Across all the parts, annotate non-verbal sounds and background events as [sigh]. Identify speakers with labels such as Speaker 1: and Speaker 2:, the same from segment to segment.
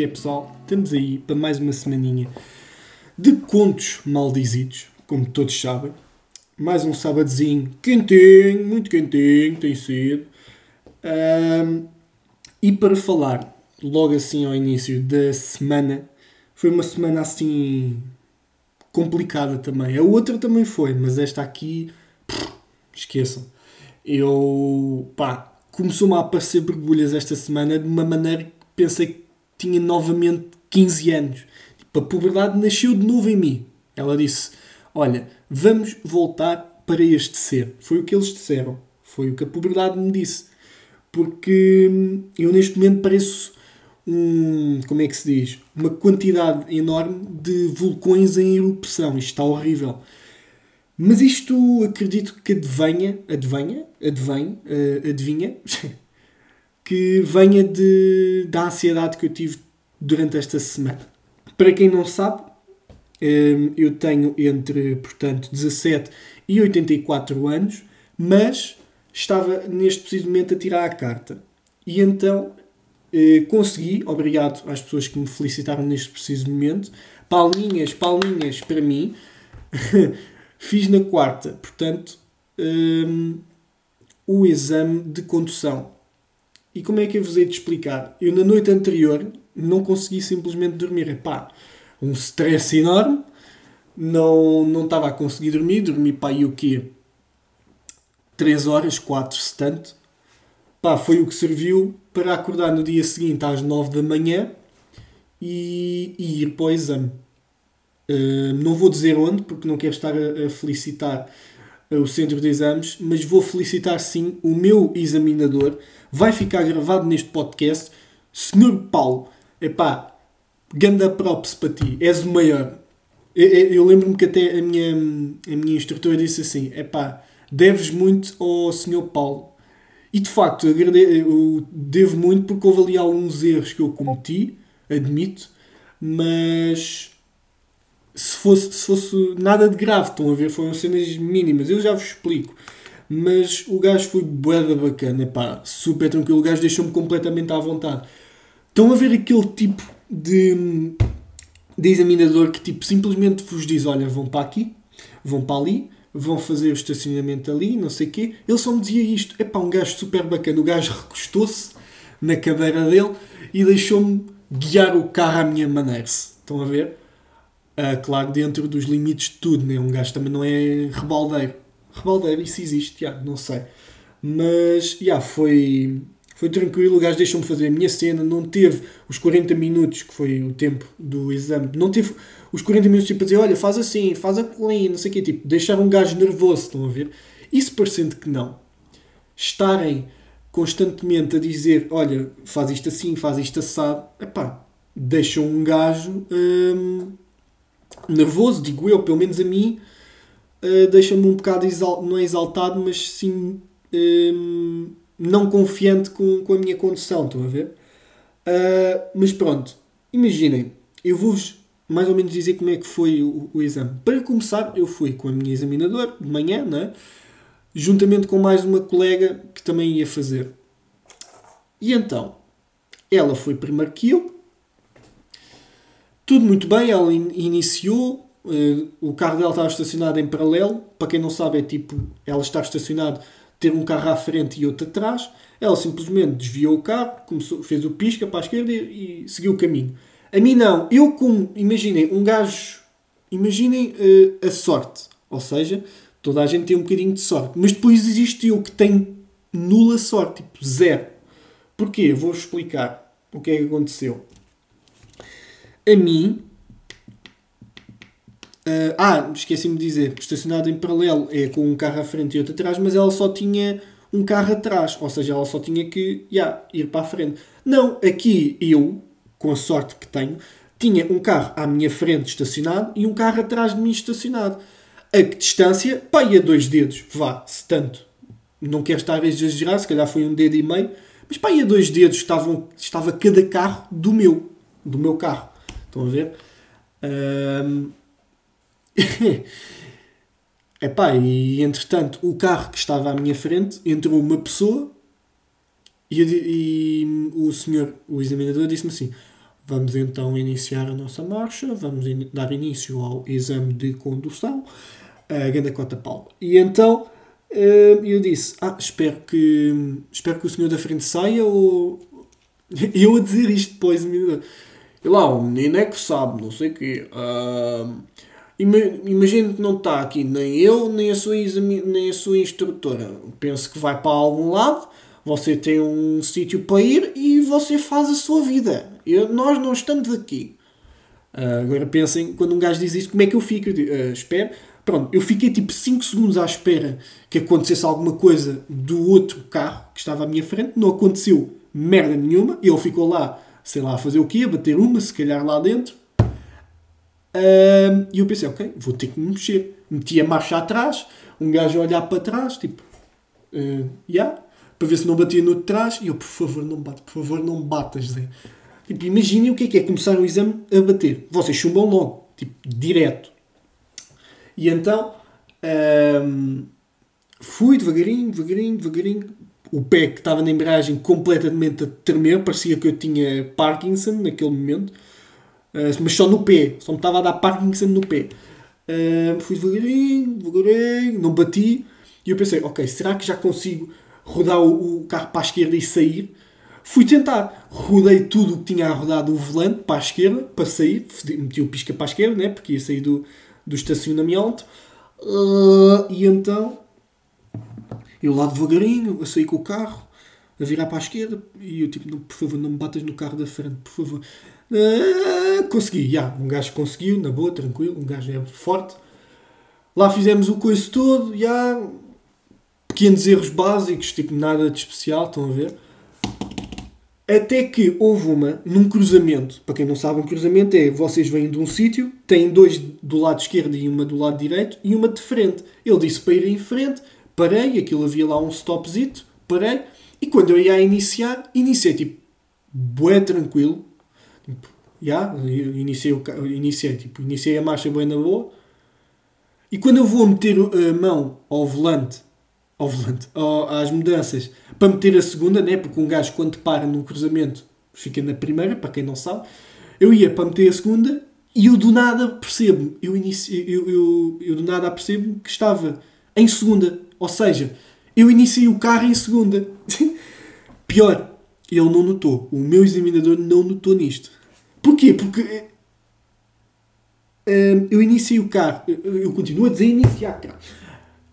Speaker 1: que é, pessoal? Estamos aí para mais uma semaninha de contos maldizidos, como todos sabem. Mais um sábadozinho quentinho, muito quentinho, tem sido. Um, e para falar logo assim ao início da semana, foi uma semana assim complicada também. A outra também foi, mas esta aqui, pff, esqueçam. Eu, pá, começou-me a aparecer borbulhas esta semana de uma maneira que pensei que tinha novamente 15 anos. Tipo, a puberdade nasceu de novo em mim. Ela disse: Olha, vamos voltar para este ser. Foi o que eles disseram. Foi o que a puberdade me disse. Porque hum, eu neste momento pareço um. Como é que se diz? Uma quantidade enorme de vulcões em erupção. Isto está horrível. Mas isto acredito que adivinha, adivinha, adivinha, uh, [laughs] adivinha, que venha de, da ansiedade que eu tive durante esta semana. Para quem não sabe, um, eu tenho entre, portanto, 17 e 84 anos, mas estava neste preciso momento a tirar a carta. E então eh, consegui, obrigado às pessoas que me felicitaram neste preciso momento, palminhas, palminhas para mim. [laughs] Fiz na quarta, portanto, um, o exame de condução. E como é que eu vos hei de explicar? Eu na noite anterior não consegui simplesmente dormir. Epá, um stress enorme. Não, não estava a conseguir dormir. Dormi pá, e o quê? 3 horas, 4 se tanto. Pá, foi o que serviu para acordar no dia seguinte às 9 da manhã e, e ir para o exame. Uh, não vou dizer onde, porque não quero estar a, a felicitar o centro de exames, mas vou felicitar sim o meu examinador. Vai ficar gravado neste podcast. Senhor Paulo, epá, ganda props para ti, és o maior. Eu, eu lembro-me que até a minha, a minha instrutora disse assim: epá, deves muito ao Senhor Paulo. E de facto, eu, eu devo muito porque houve ali alguns erros que eu cometi, admito, mas se fosse, se fosse nada de grave, estão a ver? Foram cenas mínimas, eu já vos explico. Mas o gajo foi boeda bacana, pá, super tranquilo. O gajo deixou-me completamente à vontade. Estão a ver aquele tipo de, de examinador que tipo, simplesmente vos diz: olha, vão para aqui, vão para ali, vão fazer o estacionamento ali, não sei o quê. Ele só me dizia isto: é pá, um gajo super bacana. O gajo [laughs] recostou-se na cadeira dele e deixou-me guiar o carro à minha maneira. Estão a ver? Uh, claro, dentro dos limites de tudo, né? um gajo também não é rebaldeiro. Rebaldeiro, isso existe, já, não sei. Mas, já, foi, foi tranquilo. O gajo deixou-me fazer a minha cena. Não teve os 40 minutos, que foi o tempo do exame, não teve os 40 minutos tipo dizer: olha, faz assim, faz aquilo, não sei o quê. Tipo, deixar um gajo nervoso, estão a ver? Isso parecendo que não. Estarem constantemente a dizer: olha, faz isto assim, faz isto assado, epá, deixam um gajo. Hum, nervoso, digo eu, pelo menos a mim, uh, deixa-me um bocado, exal não é exaltado, mas sim um, não confiante com, com a minha condução, estão a ver? Uh, mas pronto, imaginem, eu vou-vos mais ou menos dizer como é que foi o, o, exame. Para começar, eu fui com a minha examinadora de manhã, né? juntamente com mais uma colega que também ia fazer. E então, ela foi primeiro que eu, tudo muito bem, ela in iniciou, uh, o carro dela estava estacionado em paralelo. Para quem não sabe, é tipo ela estar estacionado, ter um carro à frente e outro atrás. Ela simplesmente desviou o carro, começou, fez o pisca para a esquerda e, e seguiu o caminho. A mim não, eu como, imaginem, um gajo, imaginem uh, a sorte, ou seja, toda a gente tem um bocadinho de sorte, mas depois existe eu que tenho nula sorte, tipo zero. Porquê? Vou explicar o que é que aconteceu. A mim. Uh, ah, esqueci-me de dizer, estacionado em paralelo é com um carro à frente e outro atrás, mas ela só tinha um carro atrás, ou seja, ela só tinha que yeah, ir para a frente. Não, aqui eu, com a sorte que tenho, tinha um carro à minha frente estacionado e um carro atrás de mim estacionado. A que distância? Pá, a dois dedos, vá, se tanto. Não quero estar a exagerar, se calhar foi um dedo e meio, mas pá, a dois dedos estavam, estava cada carro do meu, do meu carro. Estão a ver? Um... [laughs] Epá, e entretanto, o carro que estava à minha frente entrou uma pessoa e, e o senhor, o examinador, disse-me assim: vamos então iniciar a nossa marcha, vamos in dar início ao exame de condução, a grande cota Paulo. E então eu disse, ah, espero que, espero que o senhor da frente saia ou... [laughs] Eu a dizer isto depois, e lá, o menino é que sabe, não sei o quê. Uh, Imagino que não está aqui nem eu, nem a, sua nem a sua instrutora. Penso que vai para algum lado, você tem um sítio para ir e você faz a sua vida. Eu, nós não estamos aqui. Uh, agora pensem, quando um gajo diz isto, como é que eu fico? Eu digo, uh, espero. Pronto, eu fiquei tipo 5 segundos à espera que acontecesse alguma coisa do outro carro que estava à minha frente. Não aconteceu merda nenhuma. Ele ficou lá, sei lá, fazer o quê? Bater uma, se calhar lá dentro. E eu pensei, ok, vou ter que me mexer. Meti a marcha atrás, um gajo a olhar para trás, tipo, uh, yeah, para ver se não batia no de trás. E eu, por favor, não bate, por favor, não batas, Zé. Tipo, imaginem o que é que é começar o exame a bater. Vocês chumbam logo, tipo, direto. E então, um, fui devagarinho, devagarinho, devagarinho. O pé que estava na embreagem completamente a tremer, parecia que eu tinha Parkinson naquele momento. Uh, mas só no pé, só me estava a dar Parkinson no pé. Uh, fui devagarinho, devagarinho, não bati. E eu pensei, ok, será que já consigo rodar o, o, carro para a esquerda e sair? Fui tentar. Rodei tudo o que tinha a rodar do volante para a esquerda, para sair. Meti o pisca para a esquerda, né? porque ia sair do, do estacionamento. Uh, e então, eu lá devagarinho, a sair com o carro, a virar para a esquerda. E eu tipo, por favor, não me batas no carro da frente, por favor. Uh, consegui, já. Yeah, um gajo conseguiu, na boa, tranquilo. Um gajo é forte. Lá fizemos o coiso todo, já. Yeah, pequenos erros básicos, tipo nada de especial, estão a ver? Até que houve uma, num cruzamento. Para quem não sabe, um cruzamento é vocês vêm de um sítio, têm dois do lado esquerdo e uma do lado direito e uma de frente. Ele disse para ir em frente, parei, aquilo havia lá um stopzito, parei. E quando eu ia iniciar, iniciei tipo, bué tranquilo, já, iniciei, o, iniciei, tipo, iniciei a marcha bem na boa. E quando eu vou meter a mão ao volante, ao volante, às mudanças, para meter a segunda, né? porque um gajo quando para num cruzamento fica na primeira, para quem não sabe, eu ia para meter a segunda e eu do nada percebo, eu, inicio, eu, eu, eu do nada percebo que estava em segunda. Ou seja, eu iniciei o carro em segunda. [laughs] Pior, ele não notou. O meu examinador não notou nisto. Porquê? Porque uh, eu iniciei o carro. Eu, eu continuo a dizer iniciar carro.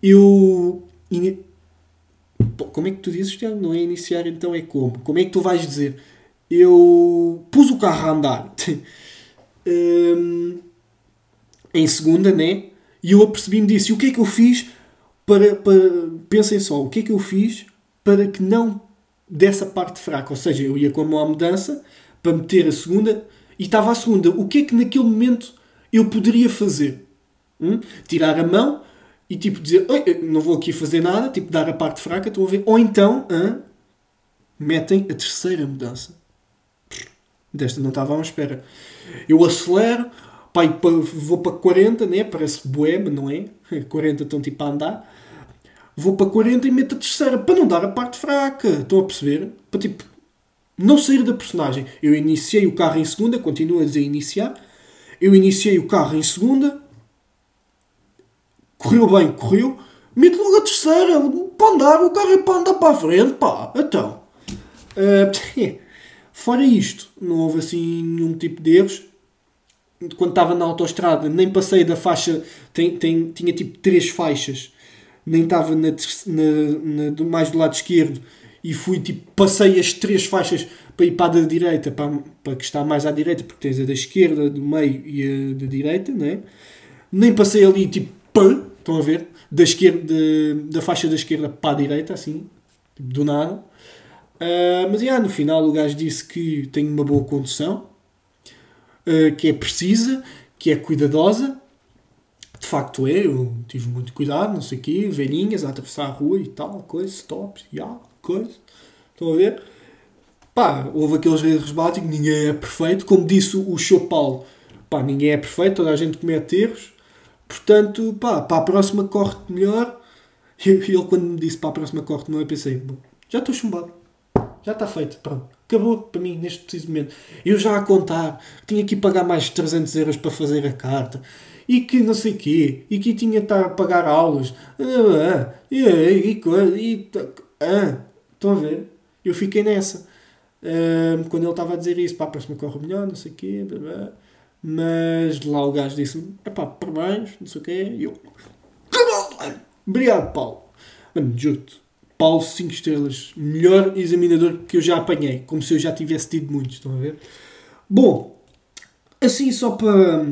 Speaker 1: Eu. In... Como é que tu dizes, Tiago? Não é iniciar, então é como? Como é que tu vais dizer? Eu pus o carro a andar um, [laughs] em segunda, né? E eu apercebi-me disso. E o que é que eu fiz para, para. Pensem só, o que é que eu fiz para que não dessa parte fraca? Ou seja, eu ia com a mão à mudança para meter a segunda e estava a segunda. O que é que naquele momento eu poderia fazer? Hum? Tirar a mão e tipo dizer, não vou aqui fazer nada, tipo dar a parte fraca, estão a ver? Ou então, hum, metem a terceira mudança. Desta não estava à espera. Eu acelero, pai, vou para 40, né? Parece boema, não é? [laughs] 40 estão tipo a andar. Vou para 40 e meto a terceira para não dar a parte fraca. Estão a perceber? Para tipo não sair da personagem. Eu iniciei o carro em segunda, continuo a dizer iniciar. Eu iniciei o carro em segunda, correu bem, correu. Meto logo a terceira, para andar, o carro é para andar para a frente, pá. Então, uh, [laughs] fora isto, não houve assim nenhum tipo de erros. Quando estava na autoestrada, nem passei da faixa, tem, tem, tinha tipo três faixas, nem estava na, na, na, mais do lado esquerdo e fui tipo, passei as três faixas para ir para a da direita, para, para que está mais à direita, porque tens a da esquerda, do meio e a da direita, né? Nem passei ali tipo, pã, estão a ver? Da, esquerda, da faixa da esquerda para a direita, assim, tipo, do nada. Uh, mas yeah, no final o gajo disse que tenho uma boa condução, uh, que é precisa, que é cuidadosa. De facto é, eu tive muito cuidado, não sei o quê, velhinhas a atravessar a rua e tal, coisa, stop, yeah coisa. Estão a ver? Pá, houve aqueles erros básicos, ninguém é perfeito. Como disse o show Paulo, pá, ninguém é perfeito, toda a gente comete erros. Portanto, pá, para a próxima corre-te melhor. [laughs] E ele, quando me disse para a próxima corre-te melhor, eu pensei, bom, já estou chumbado. Já já está feito, pronto. Acabou para mim neste preciso momento. Eu já a contar, tinha que pagar mais 300 euros para fazer a carta e que não sei quê, e que tinha que estar a pagar aulas, ah, e, e, e, ah, estão a ver? Eu fiquei nessa. Um, quando ele estava a dizer isso, pá, parece-me corre melhor, não sei o quê, mas lá o gajo disse-me, pá, parabéns, não sei o quê, e eu, obrigado, Paulo. Mano, juro-te, Paulo 5 estrelas, melhor examinador que eu já apanhei, como se eu já tivesse tido muitos, estão a ver? Bom, assim só para.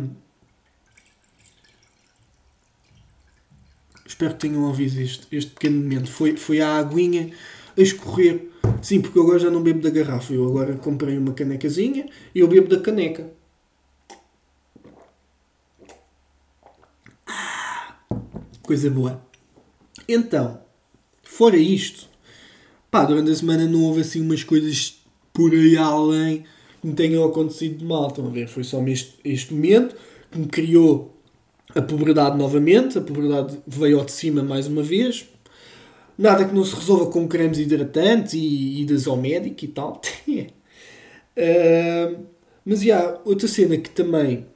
Speaker 1: Espero que tenham ouvido este, este pequeno momento. Foi, foi a aguinha a escorrer. Sim, porque eu agora já não bebo da garrafa. Eu agora comprei uma canecazinha e eu bebo da caneca. Coisa boa. Então, fora isto, pá, durante a semana não houve assim umas coisas por aí além que me tenham acontecido de mal. Estão a ver? Foi só este, este momento que me criou a pobreza novamente. A pobreza veio ao de cima mais uma vez. Nada que não se resolva com cremes hidratantes e idas ao médico e tal. uh, [laughs] mas, já, yeah, outra cena que também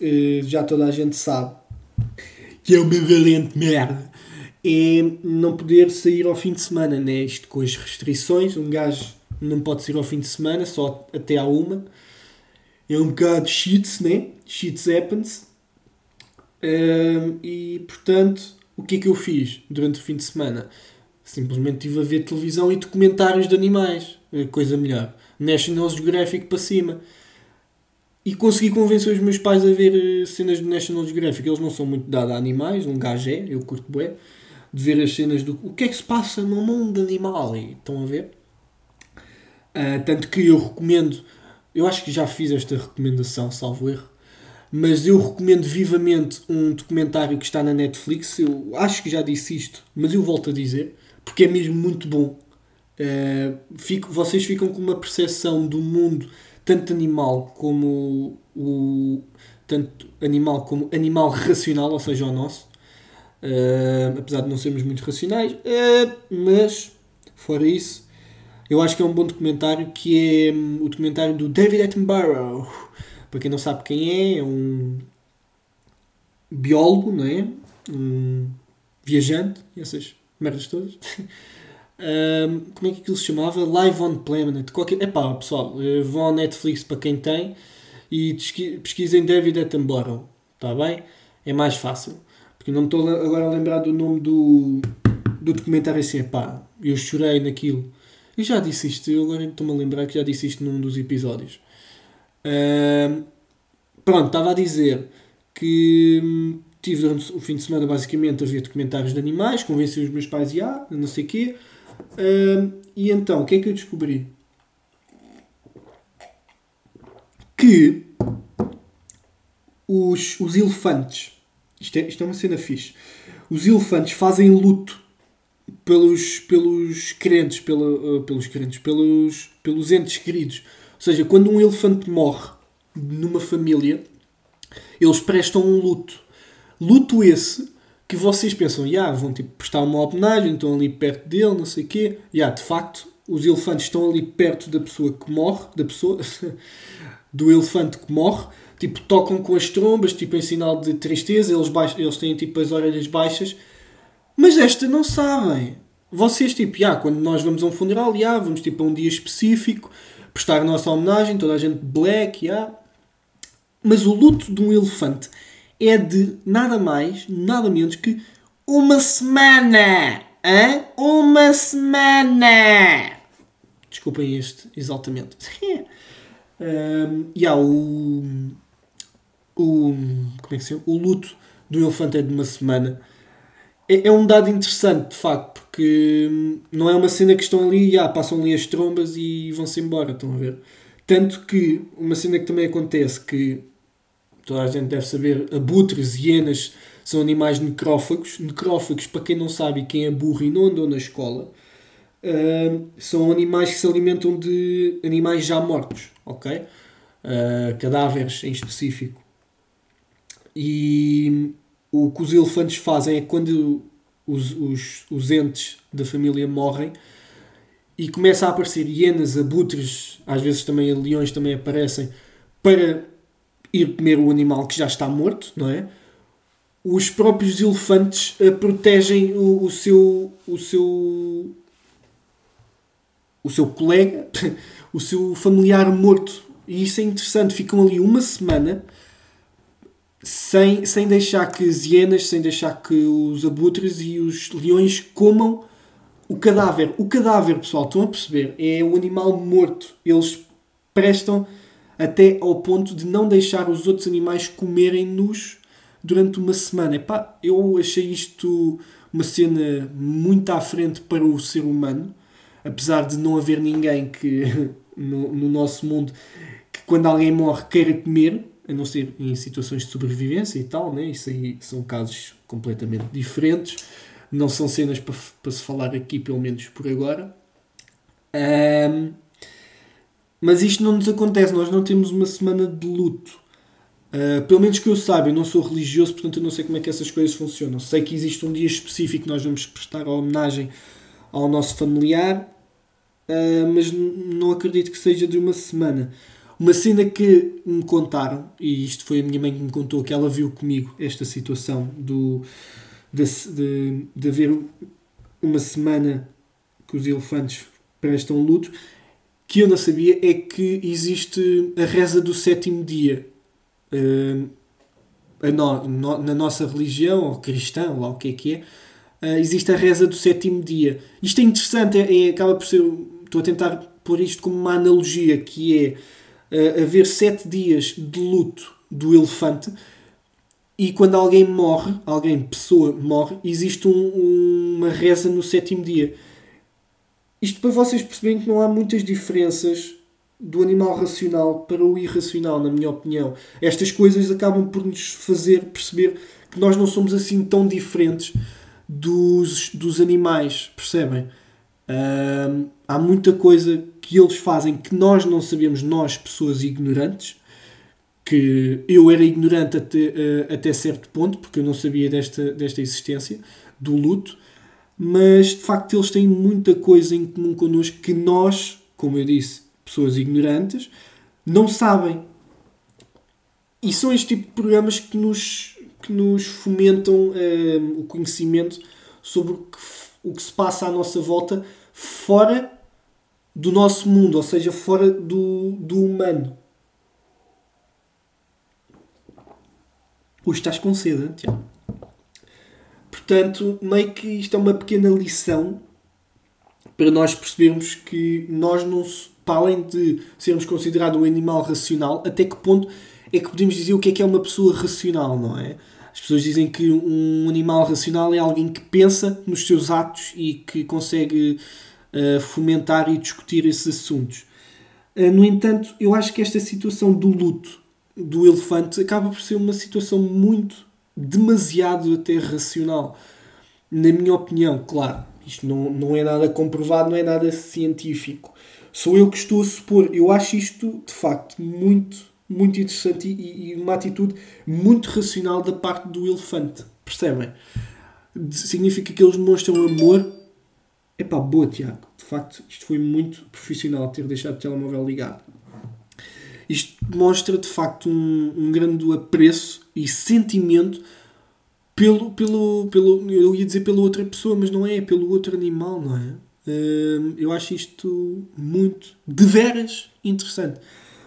Speaker 1: uh, já toda a gente sabe que é uma valente merda é não poder sair ao fim de semana, né? Isto com as restrições, um gajo não pode sair ao fim de semana, só até à uma. É um bocado shits, né? Shits happens. Um, e portanto, o que é que eu fiz durante o fim de semana? Simplesmente estive a ver televisão e documentários de animais. É coisa melhor. National Geographic para cima. E consegui convencer os meus pais a ver eh, cenas do National Geographic. Eles não são muito dados a animais, um gajo é, eu curto bué, de ver as cenas do o que é que se passa no mundo animal. E estão a ver? Uh, tanto que eu recomendo, eu acho que já fiz esta recomendação, salvo erro, mas eu recomendo vivamente um documentário que está na Netflix. Eu acho que já disse isto, mas eu volto a dizer porque é mesmo muito bom. Uh, fico, vocês ficam com uma percepção do mundo, tanto animal como o tanto animal como animal [laughs] racional, ou seja, o nosso. Uh, apesar de não sermos muito racionais, uh, mas fora isso, eu acho que é um bom documentário que é um, o documentário do David Attenborough. Para quem não sabe quem é, é um biólogo, não é? Um viajante, essas merdas todas. [laughs] um, como é que aquilo se chamava? Live on Planet. Qualquer... Epá, pessoal, eh, vão ao Netflix para quem tem e pesquisem David Attenborough. Está bem? É mais fácil. Porque não me estou agora a lembrar do nome do, do documentário assim. Epá, eu chorei naquilo. E já disse isto, eu agora estou-me a lembrar que já disse isto num dos episódios. Pronto, estava a dizer que hum, tive durante o fim de semana basicamente a ver documentários de animais, convenci os meus pais e ah, não sei o quê. Um, e então, o que é que eu descobri? Que os, os elefantes, isto é, isto é uma cena fixe, os elefantes fazem luto pelos, pelos crentes, pela, uh, pelos crentes, pelos, pelos entes queridos. Seja, quando um elefante morre numa família, eles prestam um luto Luto esse que vocês pensam, yeah, vão tipo, prestar uma homenagem, estão ali perto dele, não sei o quê. Yeah, de facto, os elefantes estão ali perto da pessoa que morre, da pessoa, [laughs] do elefante que morre. Tipo, tocam com as trombas, tipo, em sinal de tristeza. Eles, baix... eles têm tipo as orelhas baixas. Mas esta não sabem. Vocês, tipo, yeah, quando nós vamos a um funeral, yeah, vamos tipo a um dia específico, prestar nossa homenagem, toda a gente black, yeah. Mas o luto de um elefante é de nada mais, nada menos que uma semana. Hã? Uma semana! Desculpem este exaltamento. [laughs] um, e há o, o. Como é que se chama? O luto do elefante é de uma semana. É, é um dado interessante, de facto, porque não é uma cena que estão ali, ah, passam ali as trombas e vão-se embora, estão a ver? Tanto que uma cena que também acontece que toda a gente deve saber, abutres, hienas, são animais necrófagos. Necrófagos, para quem não sabe, quem é burro e não andou na escola, uh, são animais que se alimentam de animais já mortos, ok? Uh, cadáveres em específico. E o que os elefantes fazem é quando os, os, os entes da família morrem, e começa a aparecer hienas, abutres, às vezes também leões também aparecem, para ir comer o animal que já está morto, não é? Os próprios elefantes protegem o, o, seu o seu o seu colega, [laughs] o seu familiar morto. E isso é interessante. Ficam ali uma semana sem, sem deixar que as hienas, sem deixar que os abutres e os leões comam o cadáver. O cadáver, pessoal, estão a perceber? É o animal morto. Eles prestam até ao ponto de não deixar os outros animais comerem-nos durante uma semana. Epá, eu achei isto uma cena muito à frente para o ser humano, apesar de não haver ninguém que [laughs] no, no nosso mundo que quando alguém morre queira comer, a não ser em situações de sobrevivência e tal, né? isso aí são casos completamente diferentes, não são cenas para, para se falar aqui, pelo menos por agora. Um, mas isto não nos acontece, nós não temos uma semana de luto. Uh, pelo menos que eu saiba, eu não sou religioso, portanto eu não sei como é que essas coisas funcionam. Sei que existe um dia específico que nós vamos prestar a homenagem ao nosso familiar, uh, mas não acredito que seja de uma semana. Uma cena que me contaram, e isto foi a minha mãe que me contou, que ela viu comigo esta situação do, de, de, de haver uma semana que os elefantes prestam luto, que eu não sabia é que existe a reza do sétimo dia. Uh, no, no, na nossa religião, ou cristã, ou lá o que é que é, uh, existe a reza do sétimo dia. Isto é interessante, é, é, acaba por ser. Estou a tentar pôr isto como uma analogia, que é uh, haver sete dias de luto do elefante e quando alguém morre, alguém, pessoa, morre, existe um, uma reza no sétimo dia. Isto para vocês perceberem que não há muitas diferenças do animal racional para o irracional, na minha opinião. Estas coisas acabam por nos fazer perceber que nós não somos assim tão diferentes dos, dos animais, percebem? há muita coisa que eles fazem que nós não sabemos, nós, pessoas ignorantes, que eu era ignorante até, uh, até certo ponto, porque eu não sabia desta, desta existência, do luto, mas de facto eles têm muita coisa em comum connosco que nós, como eu disse, pessoas ignorantes, não sabem. E são este tipo de programas que nos, que nos fomentam uh, o conhecimento sobre o que, o que se passa à nossa volta fora do nosso mundo, ou seja, fora do, do humano. Hoje estás com sede, Tiago. Portanto, meio que isto é uma pequena lição para nós percebermos que nós não, para além de sermos considerados um animal racional, até que ponto é que podemos dizer o que é que é uma pessoa racional, não é? As pessoas dizem que um animal racional é alguém que pensa nos seus atos e que consegue fomentar e discutir esses assuntos. Uh, no entanto, eu acho que esta situação do luto do elefante acaba por ser uma situação muito, demasiado até racional. Na minha opinião, claro, isto não, não é nada comprovado, não é nada científico. Sou eu que estou a supor. Eu acho isto, de facto, muito, muito interessante e, e uma atitude muito racional da parte do elefante. Percebem? Significa que eles demonstram amor. Epá, boa, Tiago. De facto, isto foi muito profissional ter deixado o telemóvel ligado. Isto mostra de facto um, um grande apreço e sentimento pelo, pelo, pelo. Eu ia dizer pela outra pessoa, mas não é, pelo outro animal, não é? Uh, eu acho isto muito, de veras, interessante.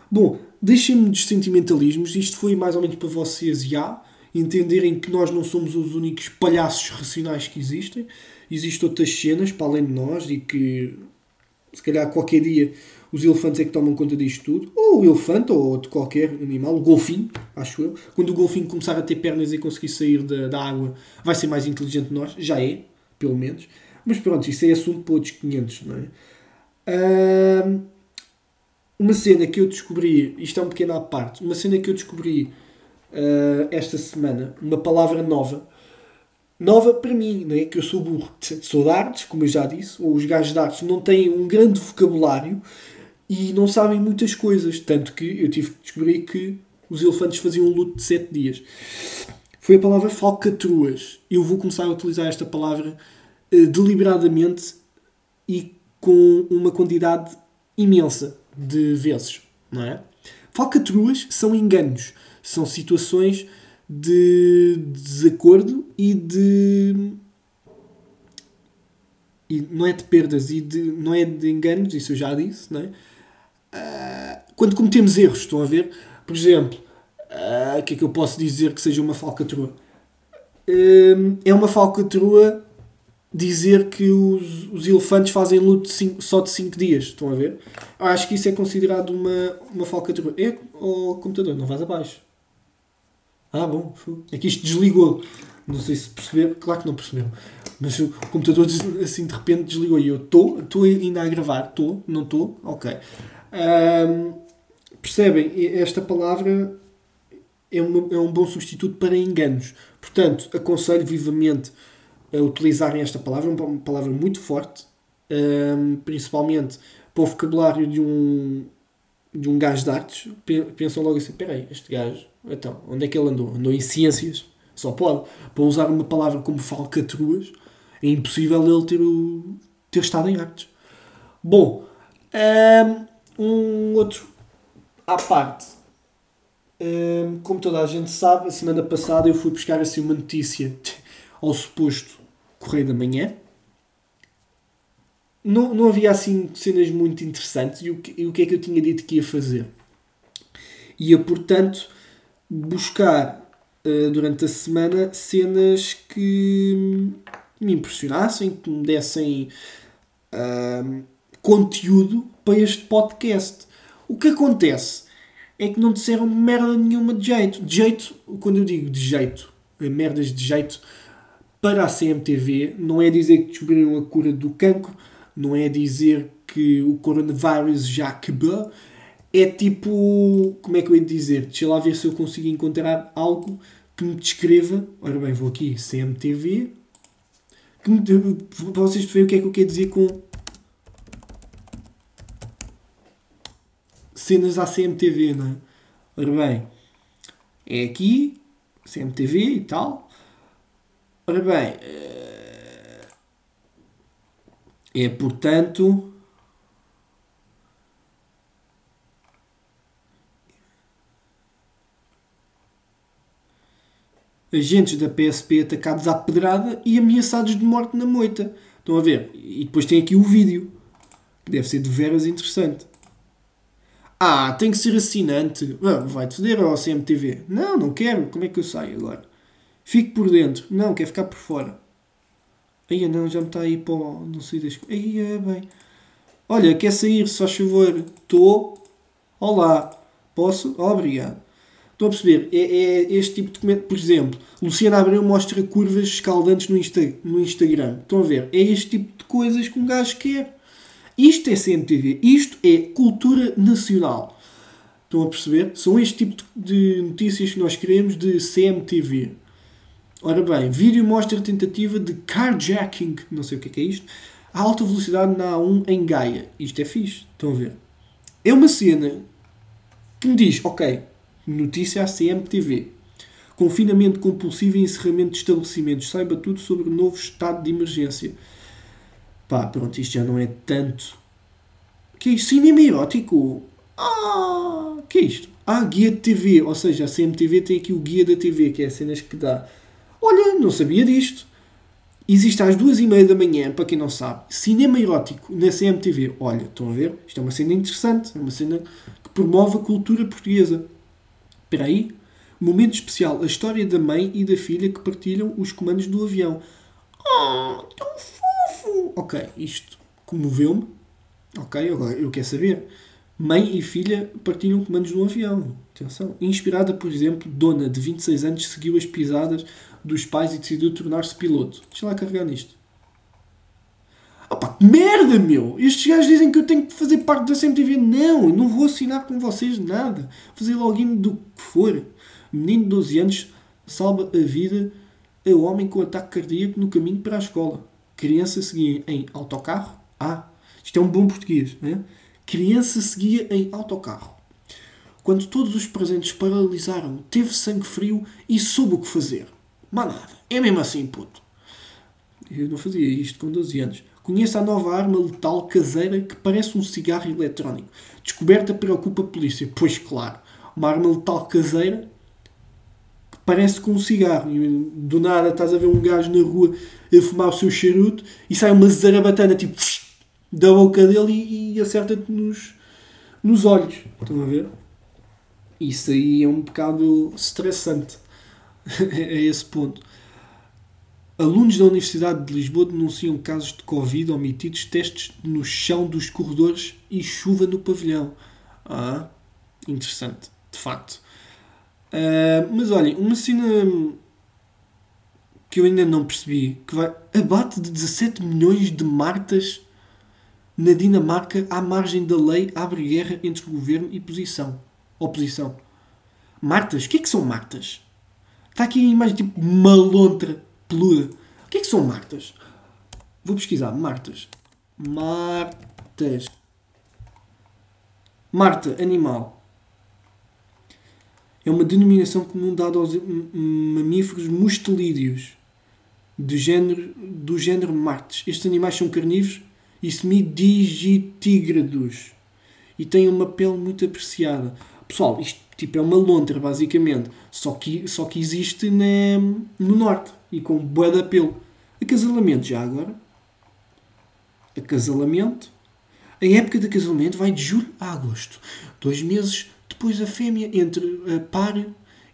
Speaker 1: Bom, deixem-me dos sentimentalismos. Isto foi mais ou menos para vocês já entenderem que nós não somos os únicos palhaços racionais que existem. Existem outras cenas para além de nós e que se calhar qualquer dia os elefantes é que tomam conta disto tudo, ou o elefante, ou de qualquer animal, o golfinho, acho eu. Quando o golfinho começar a ter pernas e conseguir sair da, da água, vai ser mais inteligente que nós, já é, pelo menos. Mas pronto, isso é assunto para outros 500, não é? uma cena que eu descobri, isto é um pequeno à parte, uma cena que eu descobri uh, esta semana, uma palavra nova, nova para mim, não é? Que eu sou burro, [laughs] sou de artes, como eu já disse, ou os gajos de artes não têm um grande vocabulário e não sabem muitas coisas. Tanto que eu tive que descobrir que os elefantes faziam um luto de 7 dias. Foi a palavra falcatruas. Eu vou começar a utilizar esta palavra uh, deliberadamente e com uma quantidade imensa de vezes, não é? Falcatruas são enganos, são situações de desacordo e de e não é de perdas e de, não é de enganos, isso eu já disse, não é? Uh, quando cometemos erros, estão a ver? Por exemplo, uh, o que é que eu posso dizer que seja uma falcatrua? Uh, é uma falcatrua dizer que os, os elefantes fazem luto de cinco, só de 5 dias, estão a ver? Eu acho que isso é considerado uma, uma falcatrua. É, o computador, não vais abaixo. Ah, bom, é que isto desligou. Não sei se perceberam, claro que não perceberam. Mas o computador assim de repente desligou e eu estou, estou ainda a gravar, estou, não estou, ok. Um, percebem? Esta palavra é, uma, é um bom substituto para enganos. Portanto, aconselho vivamente a utilizarem esta palavra, uma palavra muito forte, um, principalmente para o vocabulário de um, de um gajo de artes. Pensam logo assim: peraí, este gajo, então, onde é que ele andou? Andou em ciências? Só pode. Para usar uma palavra como falcatruas, é impossível ele ter, o, ter estado em artes. Bom, um outro à parte. Como toda a gente sabe, a semana passada eu fui buscar assim uma notícia ao suposto Correio da Manhã. Não, não havia assim cenas muito interessantes e o, que, e o que é que eu tinha dito que ia fazer? Ia, portanto, buscar uh, durante a semana cenas que me impressionassem, que me dessem uh, conteúdo para este podcast. O que acontece é que não disseram merda nenhuma de jeito. De jeito, quando eu digo de jeito, eh, merdas de jeito para a CMTV, não é dizer que descobriram a cura do cancro, não é dizer que o coronavírus já acabou, é tipo. Como é que eu ia dizer? Deixa lá ver se eu consigo encontrar algo que me descreva. Ora bem, vou aqui, CMTV. Que me, para vocês verem o que é que eu quero dizer com. Cenas à CMTV, não é? Ora bem, é aqui, CMTV e tal. Ora bem, eh, é portanto agentes da PSP atacados à pedrada e ameaçados de morte na moita. Estão a ver? E depois tem aqui o vídeo, que deve ser de veras interessante. Ah, tem que ser assinante. Ah, Vai-te foder ao CMTV. Não, não quero. Como é que eu saio agora? Fico por dentro. Não, quer ficar por fora. Aí não, já me está aí para não sei das Aí é bem. Olha, quer sair, só favor. Estou. Olá. Posso? Obrigado. Estão a perceber? É, é, este tipo de documento. Por exemplo, Luciana Abreu mostra curvas escaldantes no, Insta, no Instagram. Estão a ver? É este tipo de coisas que um gajo quer. Isto é CMTV. Isto é cultura nacional. Estão a perceber? São este tipo de notícias que nós queremos de CMTV. Ora bem, vídeo mostra tentativa de carjacking, não sei o que é, que é isto, a alta velocidade na A1 em Gaia. Isto é fixe, estão a ver? É uma cena que me diz, ok, Notícia à CMTV. Confinamento compulsivo e encerramento de estabelecimentos. Saiba tudo sobre o novo estado de emergência. Pá, pronto, isto já não é tanto. que é isto? Cinema erótico? Ah, que é isto? Ah, guia de TV. Ou seja, a CMTV tem aqui o guia da TV, que é as cenas que dá. Olha, não sabia disto. Existe às duas e meia da manhã, para quem não sabe, cinema erótico na CMTV. Olha, estão a ver? Isto é uma cena interessante, é uma cena que promove a cultura portuguesa. Espera aí. Momento especial. A história da mãe e da filha que partilham os comandos do avião. Oh, tão fofo! Ok, isto comoveu-me. Ok, agora eu quero saber. Mãe e filha partilham comandos no avião. Atenção. Inspirada, por exemplo, dona de 26 anos seguiu as pisadas dos pais e decidiu tornar-se piloto. Deixa lá carregar nisto. Opa, que merda, meu! Estes gajos dizem que eu tenho que fazer parte da CMTV. Não, eu não vou assinar com vocês nada. Fazer login do que for. Menino de 12 anos salva a vida a homem com ataque cardíaco no caminho para a escola. Criança seguia em autocarro. Ah, isto é um bom português, né? Criança seguia em autocarro. Quando todos os presentes paralisaram, teve sangue frio e soube o que fazer. Mas nada. É mesmo assim, puto. Eu não fazia isto com 12 anos. Conheço a nova arma letal caseira que parece um cigarro eletrónico. Descoberta preocupa a polícia. Pois claro, uma arma letal caseira que parece com um cigarro. E do nada estás a ver um gajo na rua a fumar o seu charuto e sai uma zarabatana tipo da boca dele e, e acerta-te nos, nos olhos. Estão a ver? Isso aí é um bocado estressante [laughs] a esse ponto. Alunos da Universidade de Lisboa denunciam casos de Covid omitidos, testes no chão dos corredores e chuva no pavilhão. Ah, interessante, de facto. Uh, mas olhem, uma cena que eu ainda não percebi, que vai abate de 17 milhões de martas na Dinamarca à margem da lei abre guerra entre governo e posição oposição. Martas? O que é que são martas? Está aqui a imagem tipo uma lontra peluda. O que é que são martas? Vou pesquisar. Martas. Martas. Marta, animal. É uma denominação comum dada aos mamíferos mustelídeos do género, do género Martes. Estes animais são carnívoros e semidigitígrados e têm uma pele muito apreciada. Pessoal, isto tipo, é uma lontra, basicamente. Só que, só que existe na, no norte e com bué de apelo. Acasalamento já agora. Acasalamento. A época de acasalamento vai de julho a agosto. Dois meses depois a fêmea entre a par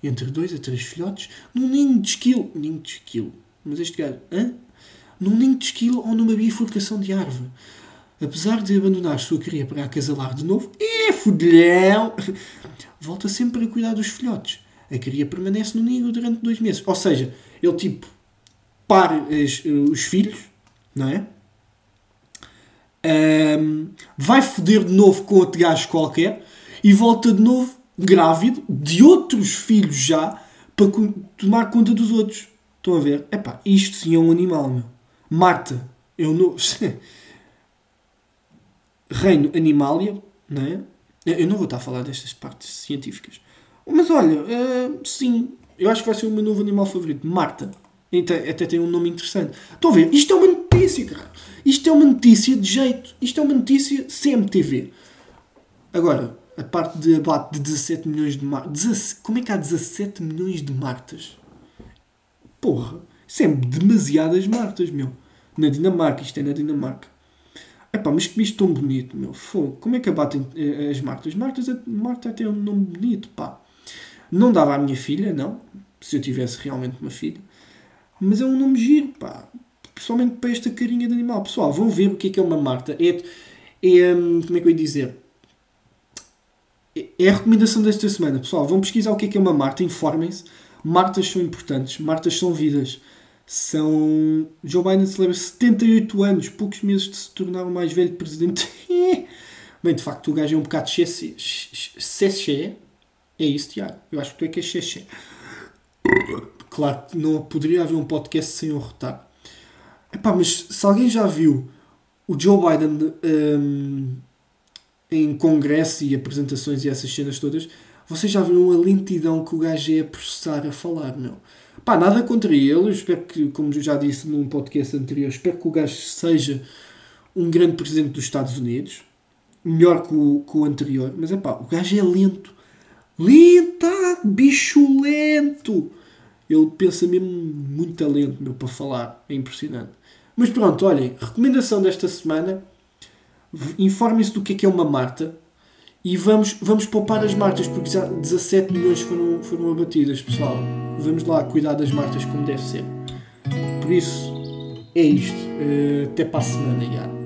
Speaker 1: entre dois a três filhotes num ninho de esquilo. Ninho de esquilo. Mas este gajo, hã? Num ninho de esquilo ou numa bifurcação de árvore. Apesar de abandonar sua cria para acasalar de novo, é fudilhão! Volta sempre para cuidar dos filhotes. A cria permanece no ninho durante dois meses. Ou seja, ele tipo para os, os filhos, não é? Um, vai foder de novo com outro gajo qualquer e volta de novo grávido de outros filhos já para tomar conta dos outros. Estão a ver? Epá, isto sim é um animal, meu. Marta, eu não. [laughs] reino Animalia, não é? Eu não vou estar a falar destas partes científicas. Mas olha, uh, sim, eu acho que vai ser o meu novo animal favorito, Marta. Até, até tem um nome interessante. Estão a ver? Isto é uma notícia, cara. Isto é uma notícia de jeito. Isto é uma notícia CMTV. Agora, a parte de abate de 17 milhões de martas. Como é que há 17 milhões de martas? Porra, isso é demasiadas martas, meu. Na Dinamarca, isto é na Dinamarca. Epá, mas que bicho tão bonito, meu. Fogo. Como é que abatem eh, as Martas? Martas, Marta até é um nome bonito, pá. Não dava à minha filha, não. Se eu tivesse realmente uma filha. Mas é um nome giro, pá. Principalmente para esta carinha de animal. Pessoal, vão ver o que é que é uma Marta. É, é hum, como é que eu ia dizer? É, é a recomendação desta semana. Pessoal, vão pesquisar o que é que é uma Marta. Informem-se. Martas são importantes. Martas são vidas. São. Joe Biden celebra 78 anos, poucos meses de se tornar o mais velho presidente. [laughs] Bem, de facto, o gajo é um bocado xexé. É isso, Tiago. Eu acho que tu é que é xexé. Claro que não poderia haver um podcast sem o rotar. Epá, mas se alguém já viu o Joe Biden um, em congresso e apresentações e essas cenas todas, vocês já viram a lentidão que o gajo é a processar a falar, meu. Pá, nada contra ele. Espero que, como já disse num podcast anterior, espero que o gajo seja um grande presidente dos Estados Unidos. Melhor que o, que o anterior. Mas é pá, o gajo é lento. Lenta! Bicho lento! Ele pensa mesmo muito lento, meu, para falar. É impressionante. Mas pronto, olhem, recomendação desta semana. Informem-se do que é que é uma Marta. E vamos, vamos poupar as martas, porque já 17 milhões foram, foram abatidas, pessoal. Vamos lá cuidar das martas como deve ser. Por isso, é isto. Uh, até para a semana, já.